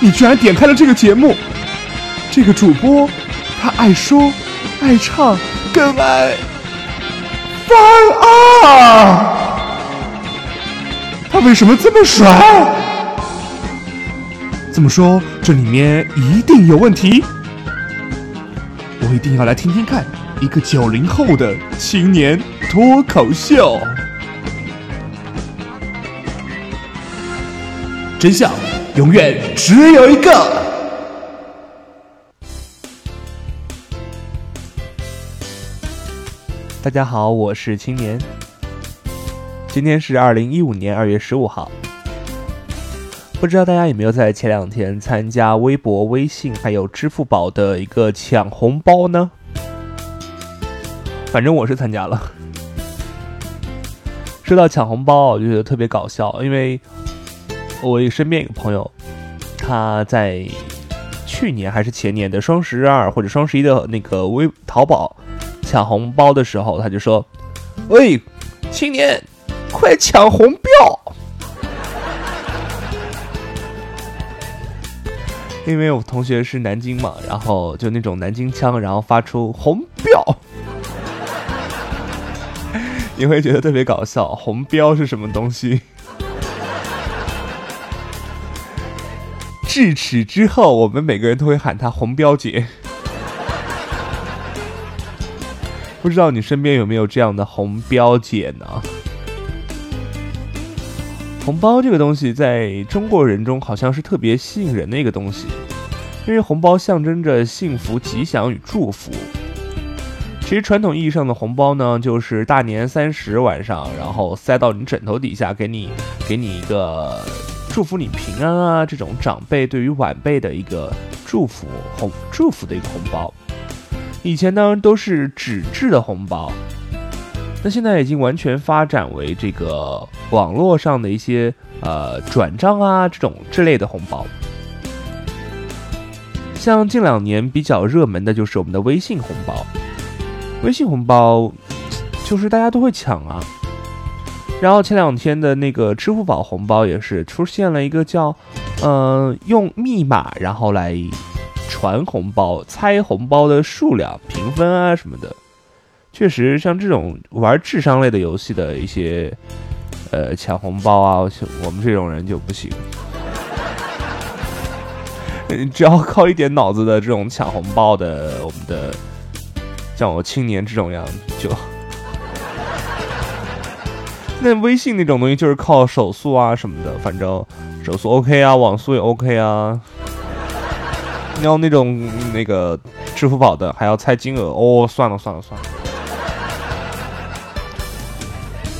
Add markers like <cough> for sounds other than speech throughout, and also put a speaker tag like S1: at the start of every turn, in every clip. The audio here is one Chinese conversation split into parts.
S1: 你居然点开了这个节目！这个主播，他爱说，爱唱，更爱翻二。他为什么这么帅？这么说，这里面一定有问题。我一定要来听听看，一个九零后的青年脱口秀。真相。永远只有一个。大家好，我是青年。今天是二零一五年二月十五号。不知道大家有没有在前两天参加微博、微信还有支付宝的一个抢红包呢？反正我是参加了。说到抢红包，我就觉得特别搞笑，因为。我身边一个朋友，他在去年还是前年的双十二或者双十一的那个微淘宝抢红包的时候，他就说：“喂，青年，快抢红标！” <laughs> 因为我同学是南京嘛，然后就那种南京腔，然后发出红标，<laughs> 你会觉得特别搞笑。红标是什么东西？至此之后，我们每个人都会喊她红标姐。不知道你身边有没有这样的红标姐呢？红包这个东西，在中国人中好像是特别吸引人的一个东西，因为红包象征着幸福、吉祥与祝福。其实传统意义上的红包呢，就是大年三十晚上，然后塞到你枕头底下，给你给你一个。祝福你平安啊！这种长辈对于晚辈的一个祝福红祝福的一个红包，以前呢都是纸质的红包，那现在已经完全发展为这个网络上的一些呃转账啊这种之类的红包。像近两年比较热门的就是我们的微信红包，微信红包就是大家都会抢啊。然后前两天的那个支付宝红包也是出现了一个叫，嗯，用密码然后来传红包、猜红包的数量、评分啊什么的。确实，像这种玩智商类的游戏的一些，呃，抢红包啊，我们这种人就不行。<laughs> 只要靠一点脑子的这种抢红包的，我们的像我青年这种样就。那微信那种东西就是靠手速啊什么的，反正手速 OK 啊，网速也 OK 啊。要那种那个支付宝的，还要猜金额哦，算了算了算了。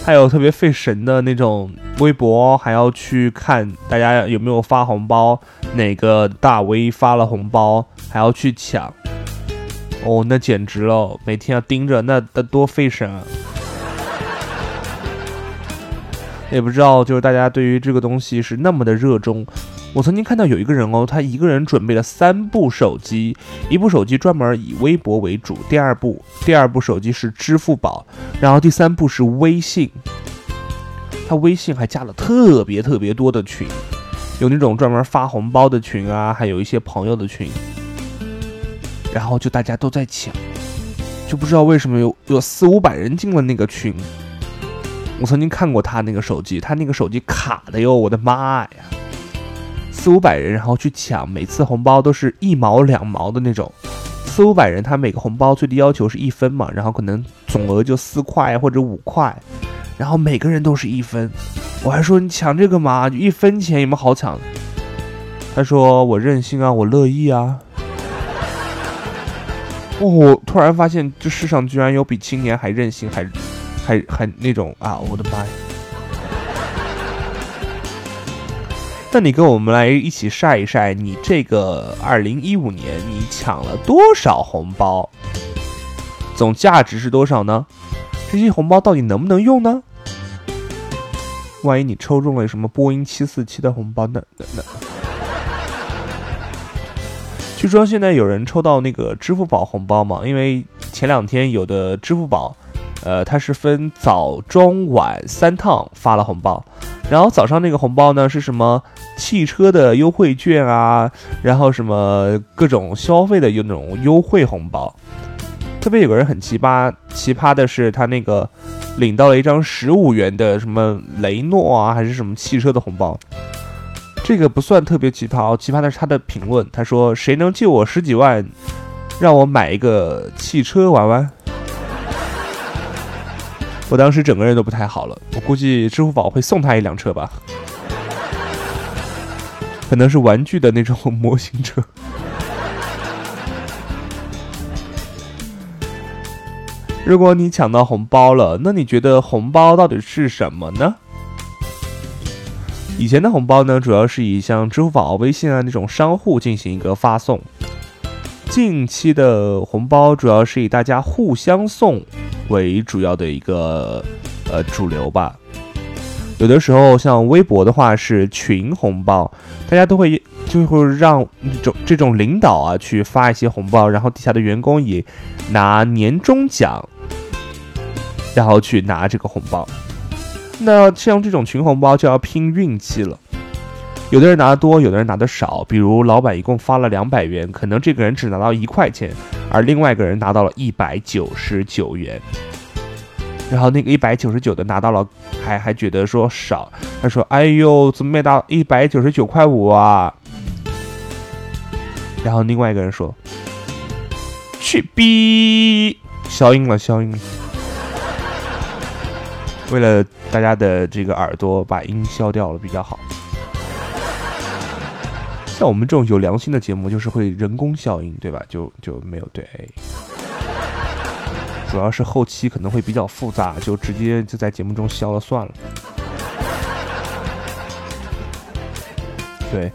S1: 还有特别费神的那种微博，还要去看大家有没有发红包，哪个大 V 发了红包，还要去抢。哦，那简直了，每天要盯着，那那多费神啊！也不知道，就是大家对于这个东西是那么的热衷。我曾经看到有一个人哦，他一个人准备了三部手机，一部手机专门以微博为主，第二部第二部手机是支付宝，然后第三部是微信。他微信还加了特别特别多的群，有那种专门发红包的群啊，还有一些朋友的群，然后就大家都在抢，就不知道为什么有有四五百人进了那个群。我曾经看过他那个手机，他那个手机卡的哟，我的妈呀！四五百人，然后去抢，每次红包都是一毛两毛的那种。四五百人，他每个红包最低要求是一分嘛，然后可能总额就四块或者五块，然后每个人都是一分。我还说你抢这个嘛，就一分钱有没有好抢？他说我任性啊，我乐意啊。哦，我突然发现这世上居然有比青年还任性还。还还那种啊！我的妈呀！那你跟我们来一起晒一晒，你这个二零一五年你抢了多少红包？总价值是多少呢？这些红包到底能不能用呢？万一你抽中了什么波音七四七的红包，那那那……据说现在有人抽到那个支付宝红包嘛？因为前两天有的支付宝。呃，它是分早、中、晚三趟发了红包。然后早上那个红包呢是什么汽车的优惠券啊，然后什么各种消费的有那种优惠红包。特别有个人很奇葩，奇葩的是他那个领到了一张十五元的什么雷诺啊，还是什么汽车的红包。这个不算特别奇葩，奇葩的是他的评论，他说：“谁能借我十几万，让我买一个汽车玩玩？”我当时整个人都不太好了，我估计支付宝会送他一辆车吧，可能是玩具的那种 <laughs> 模型车。如果你抢到红包了，那你觉得红包到底是什么呢？以前的红包呢，主要是以像支付宝、微信啊那种商户进行一个发送。近期的红包主要是以大家互相送为主要的一个呃主流吧。有的时候像微博的话是群红包，大家都会就会让这种这种领导啊去发一些红包，然后底下的员工也拿年终奖。然后去拿这个红包，那像这种群红包就要拼运气了。有的人拿的多，有的人拿的少。比如老板一共发了两百元，可能这个人只拿到一块钱，而另外一个人拿到了一百九十九元。然后那个一百九十九的拿到了，还还觉得说少。他说：“哎呦，怎么没到一百九十九块五啊？”然后另外一个人说：“去逼，消音了，消音了。”为了大家的这个耳朵，把音消掉了比较好。像我们这种有良心的节目，就是会人工效应，对吧？就就没有对。主要是后期可能会比较复杂，就直接就在节目中消了算了。对，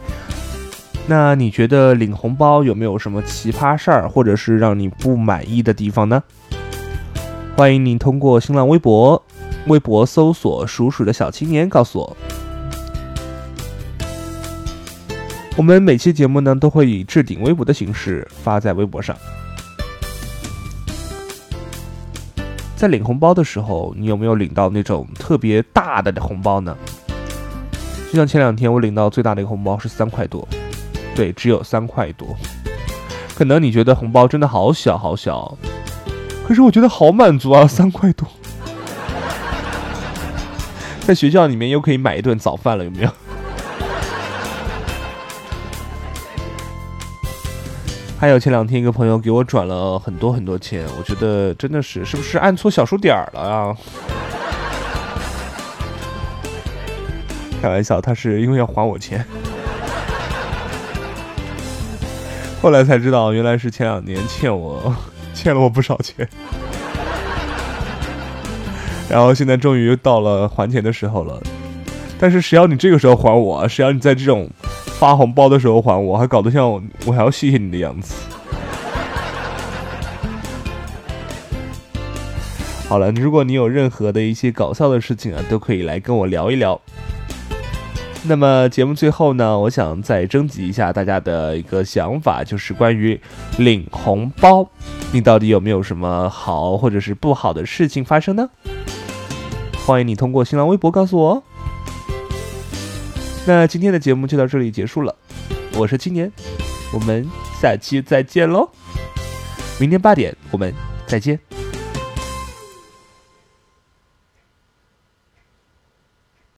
S1: 那你觉得领红包有没有什么奇葩事儿，或者是让你不满意的地方呢？欢迎你通过新浪微博。微博搜索“鼠鼠的小青年”，告诉我。我们每期节目呢都会以置顶微博的形式发在微博上。在领红包的时候，你有没有领到那种特别大的红包呢？就像前两天我领到最大的一个红包是三块多，对，只有三块多。可能你觉得红包真的好小好小，可是我觉得好满足啊，<laughs> 三块多。在学校里面又可以买一顿早饭了，有没有？还有前两天一个朋友给我转了很多很多钱，我觉得真的是是不是按错小数点儿了啊？开玩笑，他是因为要还我钱。<laughs> 后来才知道，原来是前两年欠我 <laughs> 欠了我不少钱。然后现在终于到了还钱的时候了，但是谁要你这个时候还我？谁要你在这种发红包的时候还我？还搞得像我我还要谢谢你的样子。好了，如果你有任何的一些搞笑的事情啊，都可以来跟我聊一聊。那么节目最后呢，我想再征集一下大家的一个想法，就是关于领红包，你到底有没有什么好或者是不好的事情发生呢？欢迎你通过新浪微博告诉我哦。那今天的节目就到这里结束了，我是青年，我们下期再见喽！明天八点我们再见。